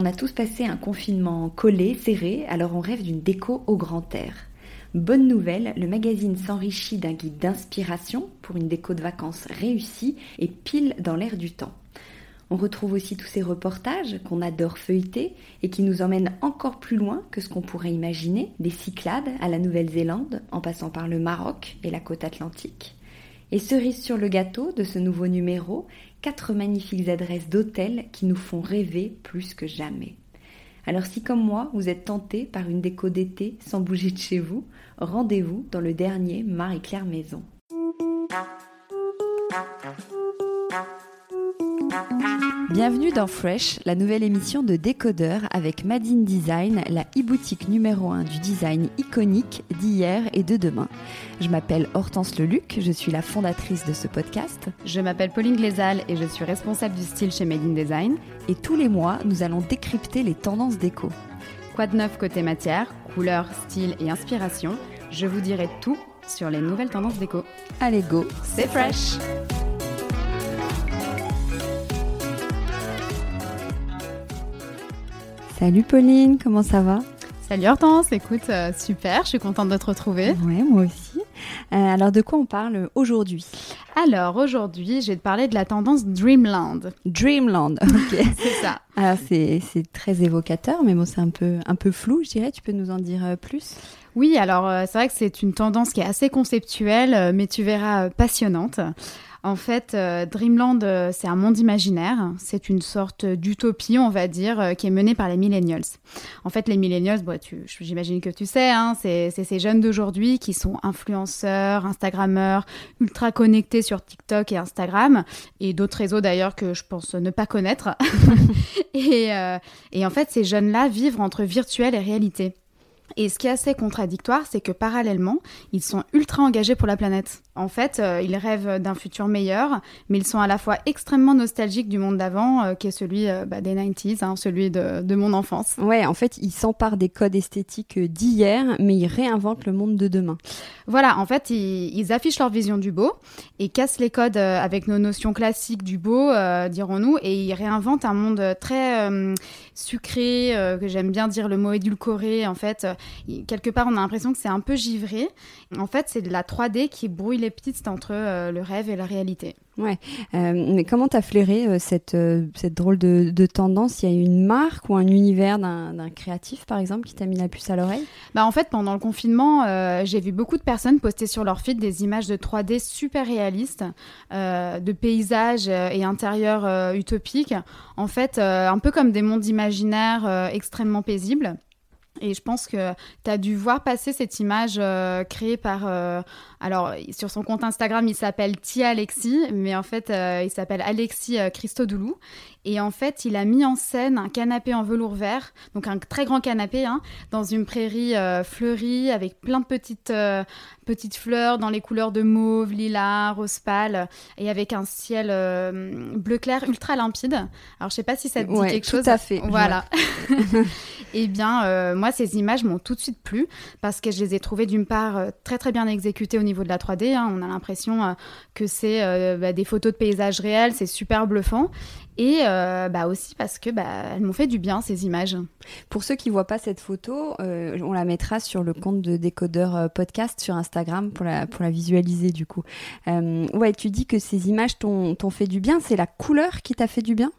On a tous passé un confinement collé, serré, alors on rêve d'une déco au grand air. Bonne nouvelle, le magazine s'enrichit d'un guide d'inspiration pour une déco de vacances réussie et pile dans l'air du temps. On retrouve aussi tous ces reportages qu'on adore feuilleter et qui nous emmènent encore plus loin que ce qu'on pourrait imaginer, des Cyclades à la Nouvelle-Zélande, en passant par le Maroc et la côte atlantique. Et cerise sur le gâteau de ce nouveau numéro, quatre magnifiques adresses d'hôtels qui nous font rêver plus que jamais. Alors si comme moi, vous êtes tenté par une déco d'été sans bouger de chez vous, rendez-vous dans le dernier Marie-Claire Maison. Bienvenue dans Fresh, la nouvelle émission de Décodeur avec Madine Design, la e-boutique numéro 1 du design iconique d'hier et de demain. Je m'appelle Hortense Leluc, je suis la fondatrice de ce podcast. Je m'appelle Pauline Glézal et je suis responsable du style chez Made in Design. Et tous les mois, nous allons décrypter les tendances déco. Quoi de neuf côté matière, couleur, style et inspiration Je vous dirai tout sur les nouvelles tendances déco. Allez go, c'est fresh. Salut Pauline, comment ça va? Salut Hortense, écoute, euh, super, je suis contente de te retrouver. Ouais, moi aussi. Euh, alors de quoi on parle aujourd'hui? Alors aujourd'hui, je vais te parler de la tendance Dreamland. Dreamland, ok. c'est ça. Alors c'est très évocateur, mais bon, c'est un peu, un peu flou, je dirais. Tu peux nous en dire euh, plus? Oui, alors c'est vrai que c'est une tendance qui est assez conceptuelle, mais tu verras passionnante. En fait, euh, Dreamland, euh, c'est un monde imaginaire. C'est une sorte d'utopie, on va dire, euh, qui est menée par les millennials. En fait, les millennials, j'imagine que tu sais, hein, c'est ces jeunes d'aujourd'hui qui sont influenceurs, instagrammeurs, ultra connectés sur TikTok et Instagram, et d'autres réseaux d'ailleurs que je pense ne pas connaître. et, et en fait, ces jeunes-là vivent entre virtuel et réalité. Et ce qui est assez contradictoire, c'est que parallèlement, ils sont ultra engagés pour la planète. En fait, euh, ils rêvent d'un futur meilleur, mais ils sont à la fois extrêmement nostalgiques du monde d'avant, euh, qui est celui euh, bah, des 90s, hein, celui de, de, mon enfance. Ouais, en fait, ils s'emparent des codes esthétiques d'hier, mais ils réinventent le monde de demain. Voilà, en fait, ils, ils affichent leur vision du beau et cassent les codes avec nos notions classiques du beau, dirons-nous, et ils réinventent un monde très sucré, que j'aime bien dire le mot édulcoré. En fait, quelque part, on a l'impression que c'est un peu givré. En fait, c'est de la 3D qui brouille les petites, entre euh, le rêve et la réalité. Ouais, euh, mais comment t'as flairé euh, cette, cette drôle de, de, tendance? Il y a une marque ou un univers d'un créatif, par exemple, qui t'a mis la puce à l'oreille? Bah en fait, pendant le confinement, j'ai vu beaucoup de personnes poster sur leur feed des images de 3D super réalistes, de paysages et intérieurs utopiques. En fait, un peu comme des mondes imaginaires extrêmement paisibles. Et je pense que tu as dû voir passer cette image euh, créée par... Euh, alors, sur son compte Instagram, il s'appelle Tia Alexis, mais en fait, euh, il s'appelle Alexis Christodoulou. Et en fait, il a mis en scène un canapé en velours vert, donc un très grand canapé, hein, dans une prairie fleurie avec plein de petites, petites fleurs dans les couleurs de mauve, lilas, rose pâle, et avec un ciel bleu clair ultra limpide. Alors, je sais pas si ça te dit quelque chose. Tout à fait. Voilà. eh bien, moi, ces images m'ont tout de suite plu parce que je les ai trouvées d'une part très très bien exécutées au niveau de la 3D. Hein. On a l'impression que c'est bah, des photos de paysages réels, c'est super bluffant. Et euh, bah aussi parce que bah, elles m'ont fait du bien ces images. Pour ceux qui voient pas cette photo, euh, on la mettra sur le compte de Décodeur euh, Podcast sur Instagram pour la, pour la visualiser du coup. ouais, tu dis que ces images t'ont fait du bien. C'est la couleur qui t'a fait du bien?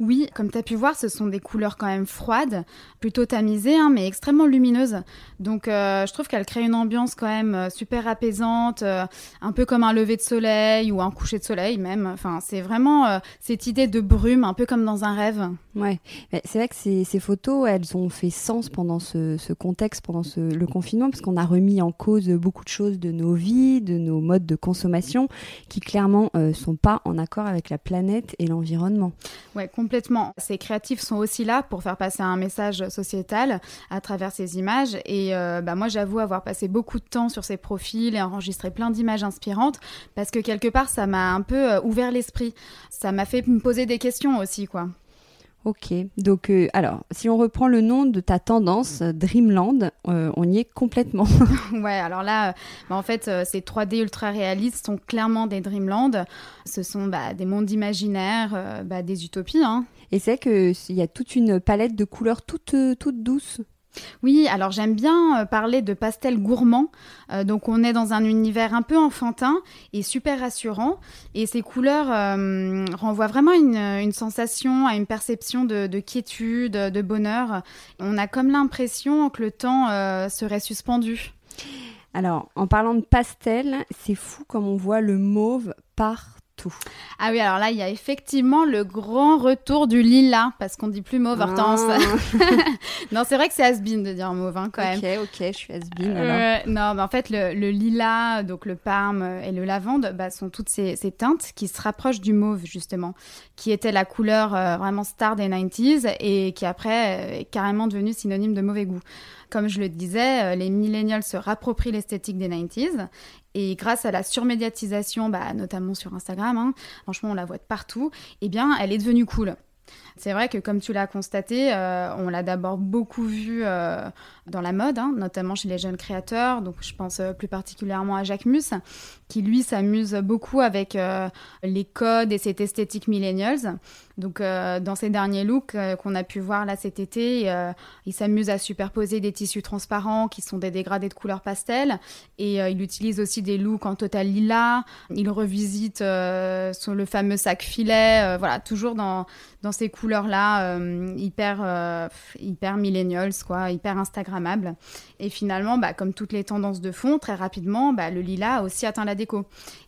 Oui, comme tu as pu voir, ce sont des couleurs quand même froides, plutôt tamisées, hein, mais extrêmement lumineuses. Donc je trouve qu'elles créent une ambiance quand même super apaisante, un peu comme un lever de soleil ou un coucher de soleil même. Enfin, c'est vraiment cette idée de bruit un peu comme dans un rêve. Ouais, c'est vrai que ces, ces, photos, elles ont fait sens pendant ce, ce contexte, pendant ce, le confinement, parce qu'on a remis en cause beaucoup de choses de nos vies, de nos modes de consommation, qui clairement euh, sont pas en accord avec la planète et l'environnement. Ouais, complètement. Ces créatifs sont aussi là pour faire passer un message sociétal à travers ces images. Et euh, bah moi, j'avoue avoir passé beaucoup de temps sur ces profils et enregistré plein d'images inspirantes, parce que quelque part, ça m'a un peu euh, ouvert l'esprit. Ça m'a fait me poser des questions aussi, quoi. Ok, donc euh, alors, si on reprend le nom de ta tendance, Dreamland, euh, on y est complètement. ouais, alors là, euh, bah, en fait, ces 3D ultra réalistes sont clairement des Dreamland. Ce sont bah, des mondes imaginaires, bah, des utopies. Hein. Et c'est qu'il y a toute une palette de couleurs toutes, toutes douces. Oui, alors j'aime bien euh, parler de pastel gourmand. Euh, donc on est dans un univers un peu enfantin et super rassurant. Et ces couleurs euh, renvoient vraiment une, sensation, à une perception de, quiétude, de bonheur. On a comme l'impression que le temps serait suspendu. Alors, en parlant de pastel, c'est fou comme on voit le mauve par ah oui, alors là, il y a effectivement le grand retour du lilas, parce qu'on dit plus mauve, Hortense. Ah. non, c'est vrai que c'est has de dire mauve, hein, quand même. Ok, ok, je suis has euh, non, mais en fait, le, lilas, donc le parme et le lavande, bah, sont toutes ces, teintes qui se rapprochent du mauve, justement, qui était la couleur euh, vraiment star des 90s et qui après est carrément devenue synonyme de mauvais goût. Comme je le disais, euh, les millennials se rapproprient l'esthétique des 90s et grâce à la surmédiatisation, bah, notamment sur Instagram, hein, franchement on la voit de partout, eh bien elle est devenue cool. C'est vrai que comme tu l'as constaté, euh, on l'a d'abord beaucoup vu euh, dans la mode, hein, notamment chez les jeunes créateurs. Donc je pense plus particulièrement à Jacques Mus, qui lui s'amuse beaucoup avec les codes et cette esthétique millennials. Donc dans ses derniers looks qu'on a pu voir là cet été, il s'amuse à superposer des tissus transparents qui sont des dégradés de couleurs pastel. Et il utilise aussi des looks en total lilas. Il revisite le fameux sac filet. voilà, toujours dans, dans ces couleurs-là, hyper, hyper millennials, quoi, hyper Instagram et finalement, bah, comme toutes les tendances de fond, très rapidement, bah, le lilas a aussi atteint la déco.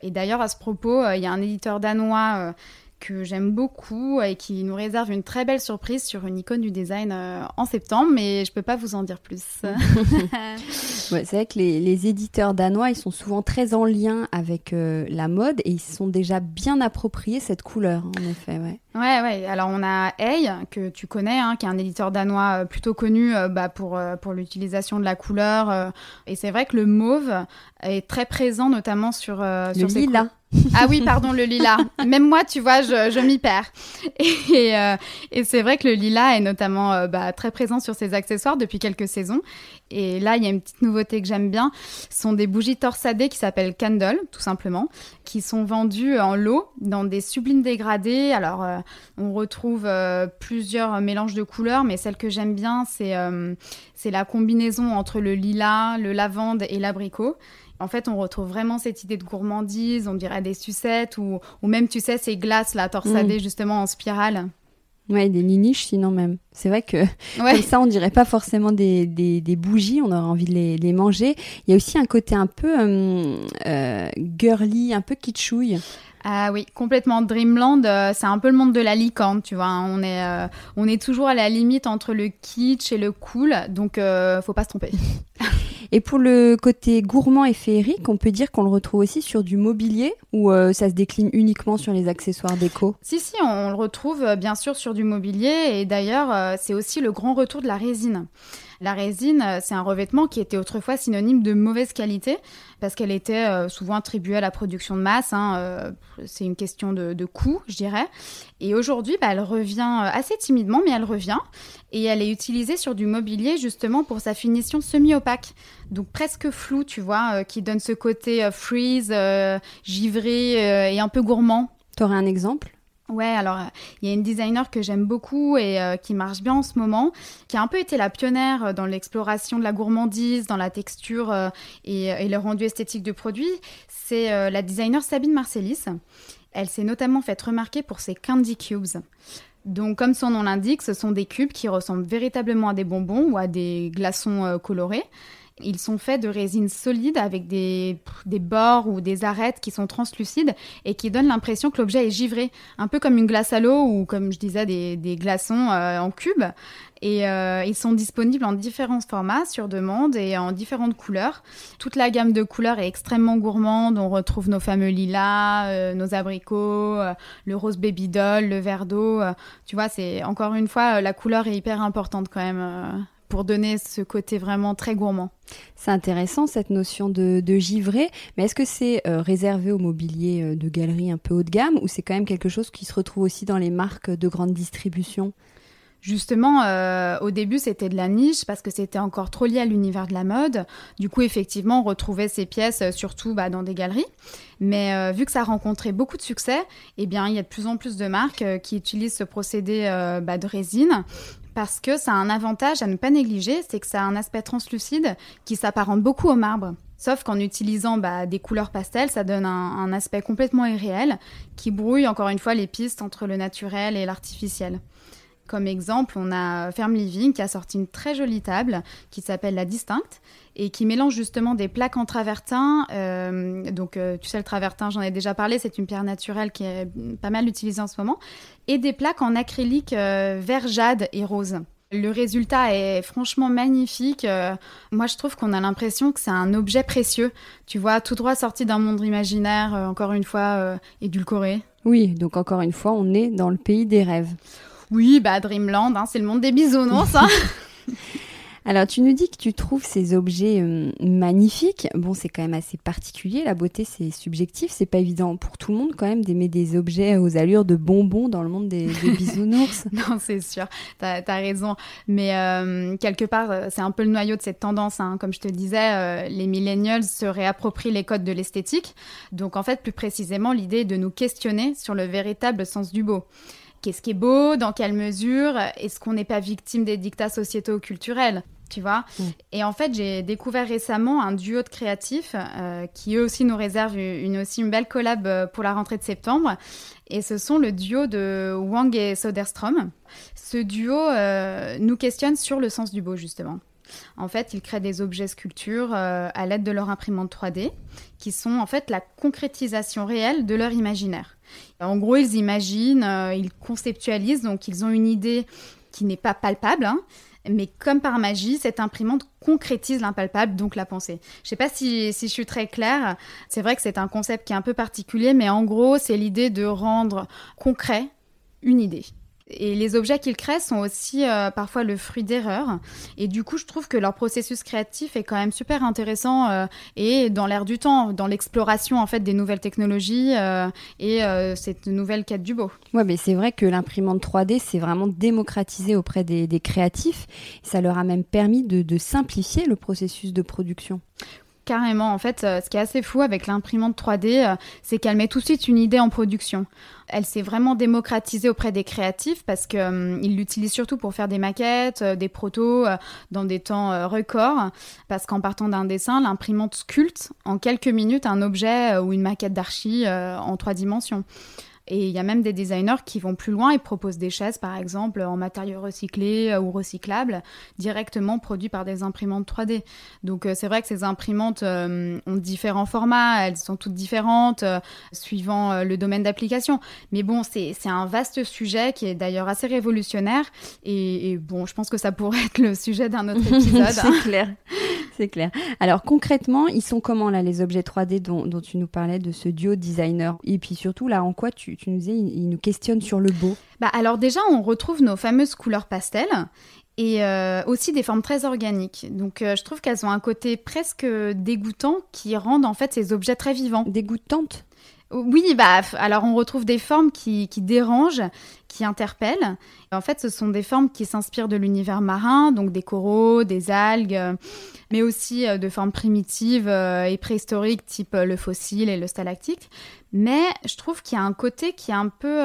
Et d'ailleurs, à ce propos, euh, il y a un éditeur danois euh, que j'aime beaucoup et qui nous réserve une très belle surprise sur une icône du design euh, en septembre, mais je peux pas vous en dire plus. c'est vrai que les, éditeurs danois, ils sont souvent très en lien avec la mode et ils se sont déjà bien appropriés cette couleur, en effet. Ouais. Ouais, ouais. Alors on a Hey, que tu connais, hein, qui est un éditeur danois euh, plutôt connu euh, bah, pour, euh, pour l'utilisation de la couleur. et c'est vrai que le mauve est très présent, notamment sur, le sur lilas. Ah oui, pardon, le lilas. Même moi, tu vois, je, je m'y perds. Et, et c'est vrai que le lilas est notamment bah, très présent sur ses accessoires depuis quelques saisons. Et là, il y a une petite nouveauté que j'aime bien. Ce sont des bougies torsadées qui s'appellent Candle, tout simplement, qui sont vendues en lot dans des sublimes dégradés. Alors, euh, on retrouve euh, plusieurs mélanges de couleurs, mais celle que j'aime bien, c'est euh, c'est la combinaison entre le lilas, le lavande et l'abricot. En fait, on retrouve vraiment cette idée de gourmandise, on dirait des sucettes, ou, ou même, tu sais, ces glaces là, torsadées mm. justement en spirale. Ouais, des niniches sinon même. C'est vrai que comme ça, on dirait pas forcément des, des, des, bougies, on aurait envie de les, les, manger. Il y a aussi un côté un peu euh, euh girly, un peu kitschouille. Ah oui, complètement. Dreamland, euh, c'est un peu le monde de la licorne, tu vois. Hein. On est, euh, on est toujours à la limite entre le kitsch et le cool, donc faut pas se tromper. Et pour le côté gourmand et féerique, on peut dire qu'on le retrouve aussi sur du mobilier ou euh, ça se décline uniquement sur les accessoires déco? Si, si, on, le retrouve euh, bien sûr sur du mobilier et d'ailleurs, euh, c'est aussi le grand retour de la résine. La résine, c'est un revêtement qui était autrefois synonyme de mauvaise qualité parce qu'elle était souvent attribuée à la production de masse. Hein, c'est une question de, coût, je dirais. Et aujourd'hui, bah, elle revient assez timidement, mais elle revient. Et elle est utilisée sur du mobilier justement pour sa finition semi-opaque. Donc presque floue, tu vois, qui donne ce côté freeze, givré et un peu gourmand. T'aurais un exemple? Ouais, alors il y a une designer que j'aime beaucoup et euh, qui marche bien en ce moment, qui a un peu été la pionnière euh, dans l'exploration de la gourmandise, dans la texture euh, et, le rendu esthétique du produit. C'est la designer Sabine Marcellis. Elle s'est notamment faite remarquer pour ses candy cubes. Donc, comme son nom l'indique, ce sont des cubes qui ressemblent véritablement à des bonbons ou à des glaçons colorés. Ils sont faits de résine solide avec des, bords ou des arêtes qui sont translucides et qui donnent l'impression que l'objet est givré, un peu comme une glace à l'eau ou comme je disais des, glaçons euh, en cube. Et euh, ils sont disponibles en différents formats sur demande et en différentes couleurs. Toute la gamme de couleurs est extrêmement gourmande. On retrouve nos fameux lilas, euh, nos abricots, le rose baby doll, le verre d'eau. tu vois, c'est encore une fois, la couleur est hyper importante quand même pour donner ce côté vraiment très gourmand. C'est intéressant cette notion de, givré, mais est-ce que c'est euh, réservé au mobilier euh, de galerie un peu haut de gamme ou c'est quand même quelque chose qui se retrouve aussi dans les marques de grande distribution? Justement, euh, au début, c'était de la niche parce que c'était encore trop lié à l'univers de la mode. Du coup, effectivement, on retrouvait ces pièces surtout bah, dans des galeries. Mais vu que ça a rencontré beaucoup de succès, eh bien, il y a de plus en plus de marques qui utilisent ce procédé bah, de résine parce que ça a un avantage à ne pas négliger, c'est que ça a un aspect translucide qui s'apparente beaucoup au marbre. Sauf qu'en utilisant bah, des couleurs pastel, ça donne un, aspect complètement irréel qui brouille encore une fois les pistes entre le naturel et l'artificiel. Comme exemple, on a Ferme Living qui a sorti une très jolie table qui s'appelle la Distincte et qui mélange justement des plaques en travertin. Euh, donc, euh, tu sais, le travertin, j'en ai déjà parlé, c'est une pierre naturelle qui est pas mal utilisée en ce moment. Et des plaques en acrylique euh, vert jade et rose. Le résultat est franchement magnifique. moi, je trouve qu'on a l'impression que c'est un objet précieux. Tu vois, tout droit sorti d'un monde imaginaire, encore une fois, édulcoré. Oui, donc encore une fois, on est dans le pays des rêves. Oui, bah Dreamland, hein, c'est le monde des bisounours. Hein. Alors, tu nous dis que tu trouves ces objets euh, magnifiques. Bon, c'est quand même assez particulier. La beauté, c'est subjectif. C'est pas évident pour tout le monde, quand même, d'aimer des objets aux allures de bonbons dans le monde des, bisounours. non, c'est sûr. T'as as raison. Mais euh, quelque part, euh, c'est un peu le noyau de cette tendance. Hein. Comme je te disais, les millennials se réapproprient les codes de l'esthétique. Donc, en fait, plus précisément, l'idée est de nous questionner sur le véritable sens du beau qu'est-ce qui est beau, dans quelle mesure, est-ce qu'on n'est pas victime des dictats sociétaux culturels tu vois. Mm. Et en fait, j'ai découvert récemment un duo de créatifs euh, qui eux aussi nous réserve une, aussi une belle collab euh, pour la rentrée de septembre. Et ce sont le duo de Wang et Soderstrom. Ce duo euh, nous questionne sur le sens du beau, justement. En fait, ils créent des objets sculptures à l'aide de leur imprimante 3D, qui sont en fait la concrétisation réelle de leur imaginaire. En gros, ils imaginent, ils conceptualisent, donc ils ont une idée qui n'est pas palpable, hein, mais comme par magie, cette imprimante concrétise l'impalpable, donc la pensée. Je sais pas si, si je suis très claire. C'est vrai que c'est un concept qui est un peu particulier, mais en gros, c'est l'idée de rendre concret une idée. Et les objets qu'ils créent sont aussi euh, parfois le fruit d'erreurs. Et du coup, je trouve que leur processus créatif est quand même super intéressant euh, et dans l'air du temps, dans l'exploration en fait des nouvelles technologies euh, et cette nouvelle quête du beau. Ouais, mais c'est vrai que l'imprimante 3D c'est vraiment démocratisé auprès des, créatifs. Ça leur a même permis de simplifier le processus de production. Carrément, en fait, ce qui est assez fou avec l'imprimante 3D, c'est qu'elle met tout de suite une idée en production. Elle s'est vraiment démocratisée auprès des créatifs parce qu'ils hum, l'utilisent surtout pour faire des maquettes, euh, des protos euh, dans des temps euh, records. Parce qu'en partant d'un dessin, l'imprimante sculpte en quelques minutes un objet ou une maquette d'archi en trois dimensions. Et il y a même des designers qui vont plus loin et proposent des chaises, par exemple, en matériaux recyclés euh, ou recyclables, directement produits par des imprimantes 3D. Donc euh, c'est vrai que ces imprimantes euh, ont différents formats, elles sont toutes différentes suivant le domaine d'application. Mais bon, c'est un vaste sujet qui est d'ailleurs assez révolutionnaire. Et, bon, je pense que ça pourrait être le sujet d'un autre épisode. c'est clair. C'est clair. Alors concrètement, ils sont comment là les objets 3D dont, tu nous parlais de ce duo designer? Et puis surtout là, en quoi tu, nous disais, ils, nous questionnent sur le beau bah alors déjà, on retrouve nos fameuses couleurs pastel et euh, aussi des formes très organiques. Donc euh, je trouve qu'elles ont un côté presque dégoûtant qui rendent en fait ces objets très vivants. Dégoûtantes? Oui, bah, alors on retrouve des formes qui, qui, dérangent, qui interpellent. En fait, ce sont des formes qui s'inspirent de l'univers marin, donc des coraux, des algues, mais aussi euh, de formes primitives euh, et préhistoriques, type euh, le fossile et le stalactite. Mais je trouve qu'il y a un côté qui est un peu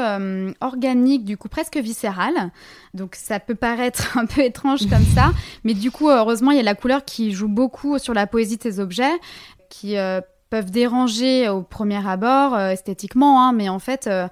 organique, du coup presque viscéral. Donc ça peut paraître un peu étrange comme ça, mais du coup, heureusement, il y a la couleur qui joue beaucoup sur la poésie de ces objets, qui peuvent déranger au premier abord euh, esthétiquement, hein, mais en fait, euh,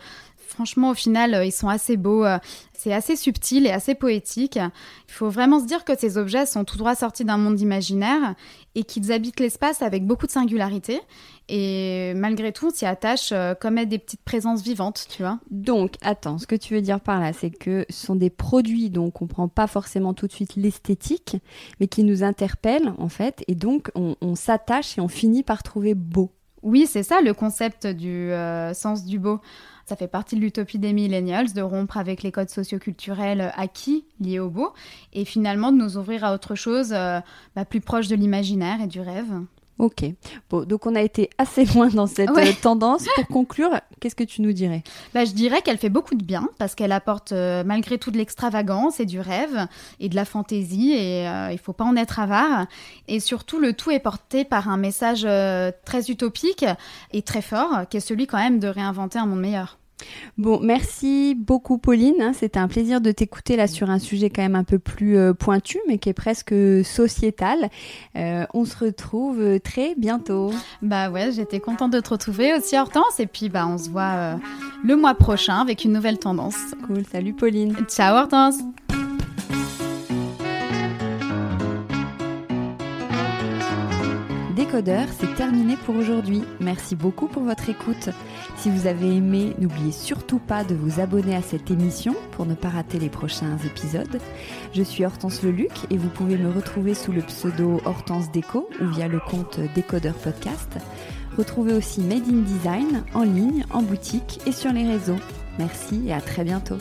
franchement, au final, euh, ils sont assez beaux. c'est assez subtil et assez poétique. Il faut vraiment se dire que ces objets sont tout droit sortis d'un monde imaginaire et qu'ils habitent l'espace avec beaucoup de singularité. Et malgré tout, on s'y attache comme être des petites présences vivantes, tu vois. Donc, attends, ce que tu veux dire par là, c'est que ce sont des produits dont on comprend pas forcément tout de suite l'esthétique, mais qui nous interpellent, en fait, et donc on, s'attache et on finit par trouver beau. Oui, c'est ça le concept du euh, sens du beau. Ça fait partie de l'utopie des millennials, de rompre avec les codes socioculturels acquis liés au beau, et finalement de nous ouvrir à autre chose euh, bah, plus proche de l'imaginaire et du rêve. Ok. Bon, donc on a été assez loin dans cette euh, tendance. Pour conclure, qu'est-ce que tu nous dirais? Bah, Je dirais qu'elle fait beaucoup de bien parce qu'elle apporte euh, malgré tout de l'extravagance et du rêve et de la fantaisie et euh, il faut pas en être avare. Et surtout, le tout est porté par un message très utopique et très fort qui est celui quand même de réinventer un monde meilleur. Bon, merci beaucoup Pauline. Hein. C'était un plaisir de t'écouter là sur un sujet quand même un peu plus euh, pointu, mais qui est presque sociétal. Euh, on se retrouve très bientôt. Bah ouais, j'étais contente de te retrouver aussi Hortense. Et puis bah on se voit euh, le mois prochain avec une nouvelle tendance. Cool, salut Pauline. Ciao Hortense. Décodeur, c'est terminé pour aujourd'hui. Merci beaucoup pour votre écoute. Si vous avez aimé, n'oubliez surtout pas de vous abonner à cette émission pour ne pas rater les prochains épisodes. Je suis Hortense Leluc et vous pouvez me retrouver sous le pseudo Hortense Déco ou via le compte Décodeur Podcast. Retrouvez aussi Made in Design en ligne, en boutique et sur les réseaux. Merci et à très bientôt.